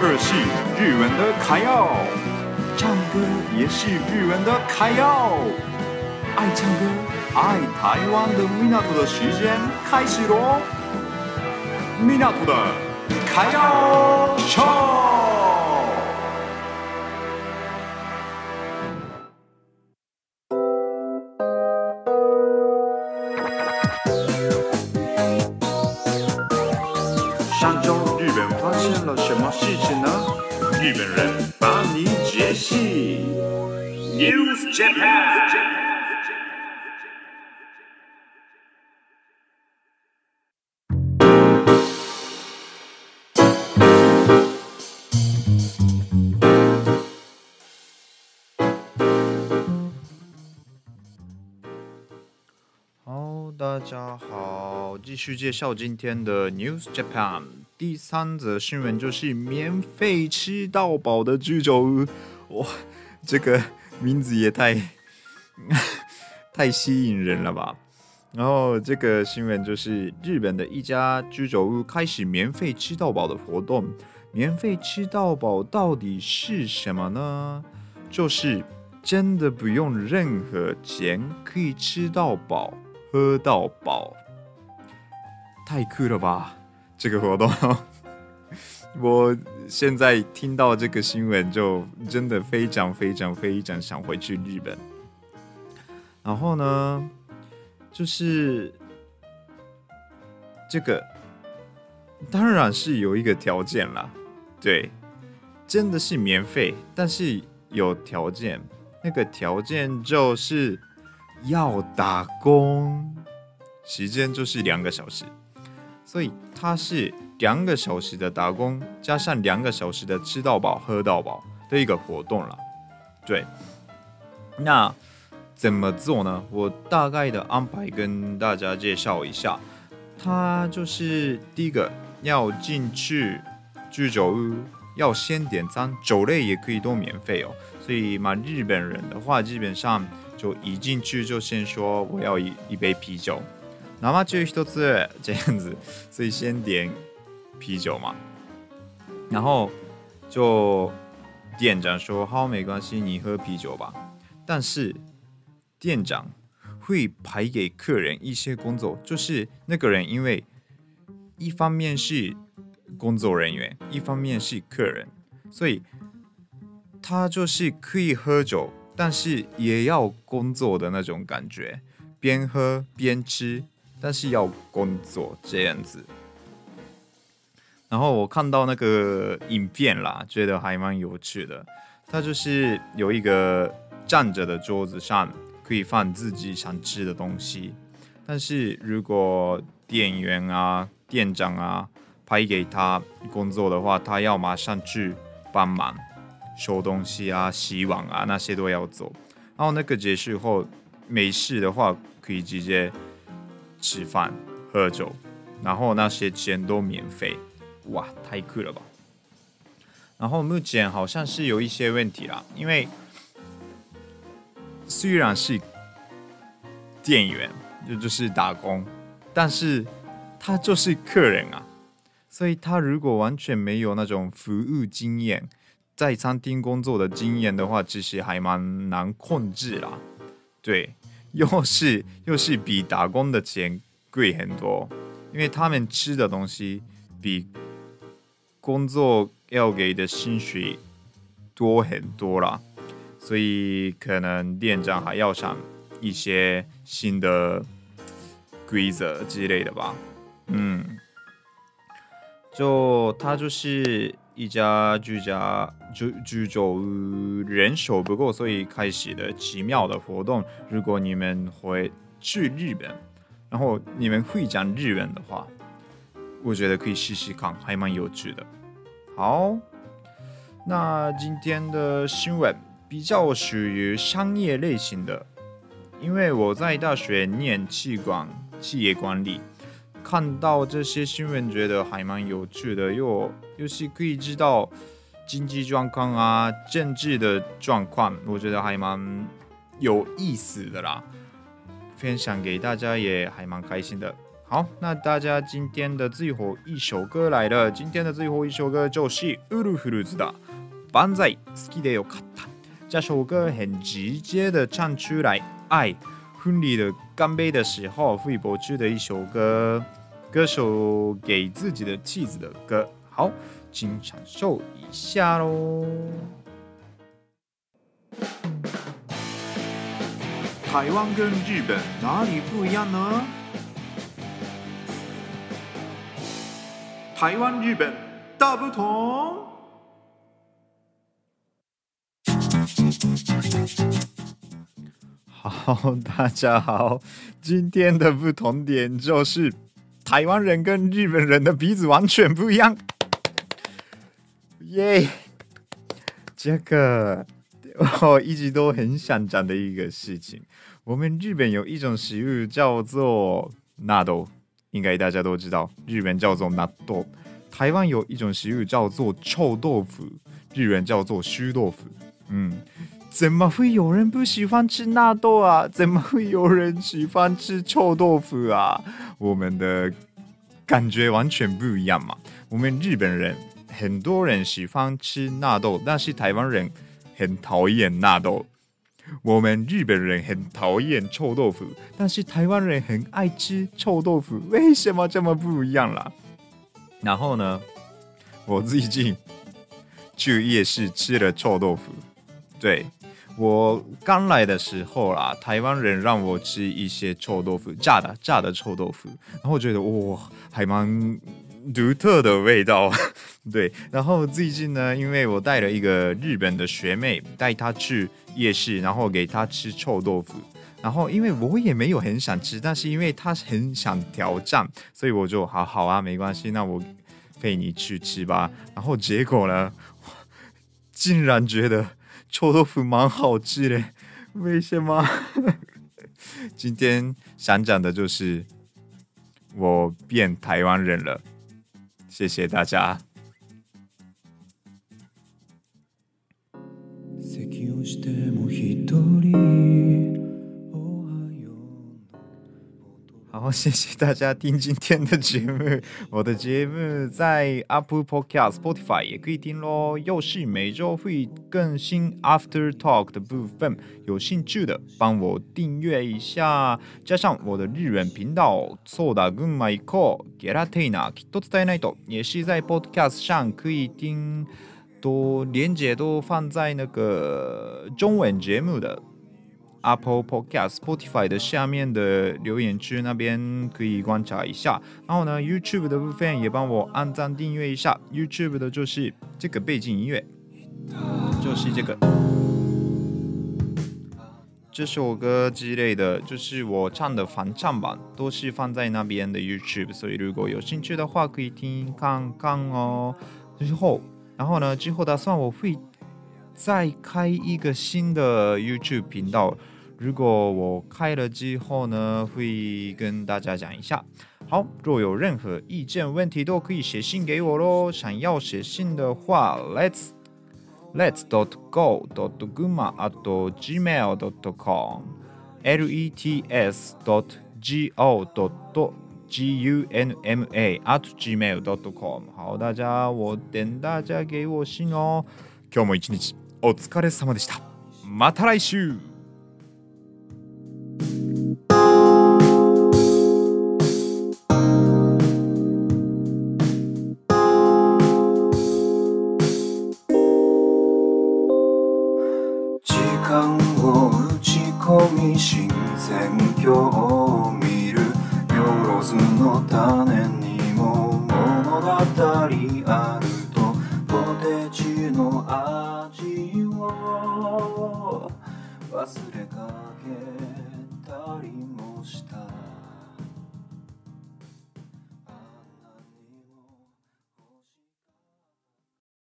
二是日文的卡要，唱歌也是日文的卡要。爱唱歌、爱台湾的米娜图的时间开始喽！米娜图的卡要秀。日本人帮你解析。News Japan。好，大家好，继续介绍今天的 News Japan。第三则新闻就是免费吃到饱的居酒屋，哇，这个名字也太 太吸引人了吧！然后这个新闻就是日本的一家居酒屋开始免费吃到饱的活动。免费吃到饱到底是什么呢？就是真的不用任何钱，可以吃到饱、喝到饱，太酷了吧！这个活动，我现在听到这个新闻，就真的非常非常非常想回去日本。然后呢，就是这个当然是有一个条件啦，对，真的是免费，但是有条件，那个条件就是要打工，时间就是两个小时。所以它是两个小时的打工，加上两个小时的吃到饱、喝到饱的一个活动了。对，那怎么做呢？我大概的安排跟大家介绍一下。它就是第一个要进去居酒屋，要先点餐，酒类也可以都免费哦。所以嘛，日本人的话，基本上就一进去就先说我要一一杯啤酒。生中一つ这样子，所以先点啤酒嘛，然后就店长说好，没关系，你喝啤酒吧。但是店长会排给客人一些工作，就是那个人因为一方面是工作人员，一方面是客人，所以他就是可以喝酒，但是也要工作的那种感觉，边喝边吃。但是要工作这样子，然后我看到那个影片啦，觉得还蛮有趣的。它就是有一个站着的桌子上可以放自己想吃的东西，但是如果店员啊、店长啊拍给他工作的话，他要马上去帮忙收东西啊、洗碗啊，那些都要做。然后那个结束后没事的话，可以直接。吃饭、喝酒，然后那些钱都免费，哇，太酷了吧！然后目前好像是有一些问题啦，因为虽然是店员，就就是打工，但是他就是客人啊，所以他如果完全没有那种服务经验，在餐厅工作的经验的话，其实还蛮难控制啦，对。又是又是比打工的钱贵很多，因为他们吃的东西比工作要给的薪水多很多啦，所以可能店长还要想一些新的规则之类的吧。嗯，就他就是。一家居家居居酒屋人手不够，所以开始了奇妙的活动。如果你们会去日本，然后你们会讲日文的话，我觉得可以试试看，还蛮有趣的。好，那今天的新闻比较属于商业类型的，因为我在大学念企管企业管理。看到这些新闻，觉得还蛮有趣的，又又是可以知道经济状况啊、政治的状况，我觉得还蛮有意思的啦。分享给大家也还蛮开心的。 好，那大家今天的最后一首歌来了。今天的最后一首歌就是ウルフルズ的《バンザイ好きでよかった》。这首歌很直接的唱出来爱，婚礼的干杯的时候会播出的一首歌， 歌手给自己的妻子的歌。好，请享受一下喽。台湾跟日本哪里不一样呢？台湾、日本大不同。好，大家好，今天的不同点就是台湾人跟日本人的鼻子完全不一样。耶、yeah，这个我一直都很想讲的一个事情。我们日本有一种食物叫做纳豆。应该大家都知道，日本叫做纳豆。台湾有一种食物叫做臭豆腐，日本叫做须豆腐。嗯，怎么会有人不喜欢吃纳豆啊？怎么会有人喜欢吃臭豆腐啊？我们的感觉完全不一样嘛。我们日本人很多人喜欢吃纳豆，但是台湾人很讨厌纳豆。我们日本人很讨厌臭豆腐，但是台湾人很爱吃臭豆腐，为什么这么不一样啦？然后呢，我最近去夜市吃了臭豆腐。对，我刚来的时候啦，台湾人让我吃一些臭豆腐，炸的炸的臭豆腐，然后觉得哇，还蛮独特的味道。对，然后最近呢，因为我带了一个日本的学妹，带她去夜市，然后给她吃臭豆腐。然后因为我也没有很想吃，但是因为她很想挑战，所以我就好好啊，没关系，那我陪你去吃吧。然后结果呢，竟然觉得臭豆腐蛮好吃的，为什么？今天想讲的就是我变台湾人了，谢谢大家。好，谢谢大家听今天的节目。我的节目在 Apple Podcast、Spotify 也可以听咯。又是每周会更新 After Talk 的部分，有兴趣的帮我订阅一下，加上我的日文频道。そうだ、群马行こう。ゲラテイナ、きっと伝えないと。也是在 Podcast 上可以听。都连结都放在那个中文节目的 Apple Podcast、Spotify 的下面的留言区那边可以观察一下。然后呢，YouTube 的部分也帮我按赞订阅一下。YouTube 的就是这个背景音乐，就是这个这首歌之类的，就是我唱的翻唱版，都是放在那边的 YouTube。所以如果有兴趣的话，可以听看看哦。之后。然后呢，之后打算我会再开一个新的 YouTube 频道。如果我开了之后呢，会跟大家讲一下。好，若有任何意见问题，都可以写信给我喽。想要写信的话，let's let's dot go dot gunma at gmail dot com l e t s dot g o dot G U N M A at gmail dot com。好，大家，我等大家给我信哦。今日も一日お疲れ様でした。また来週。新選挙を見る。よろずの種にも物語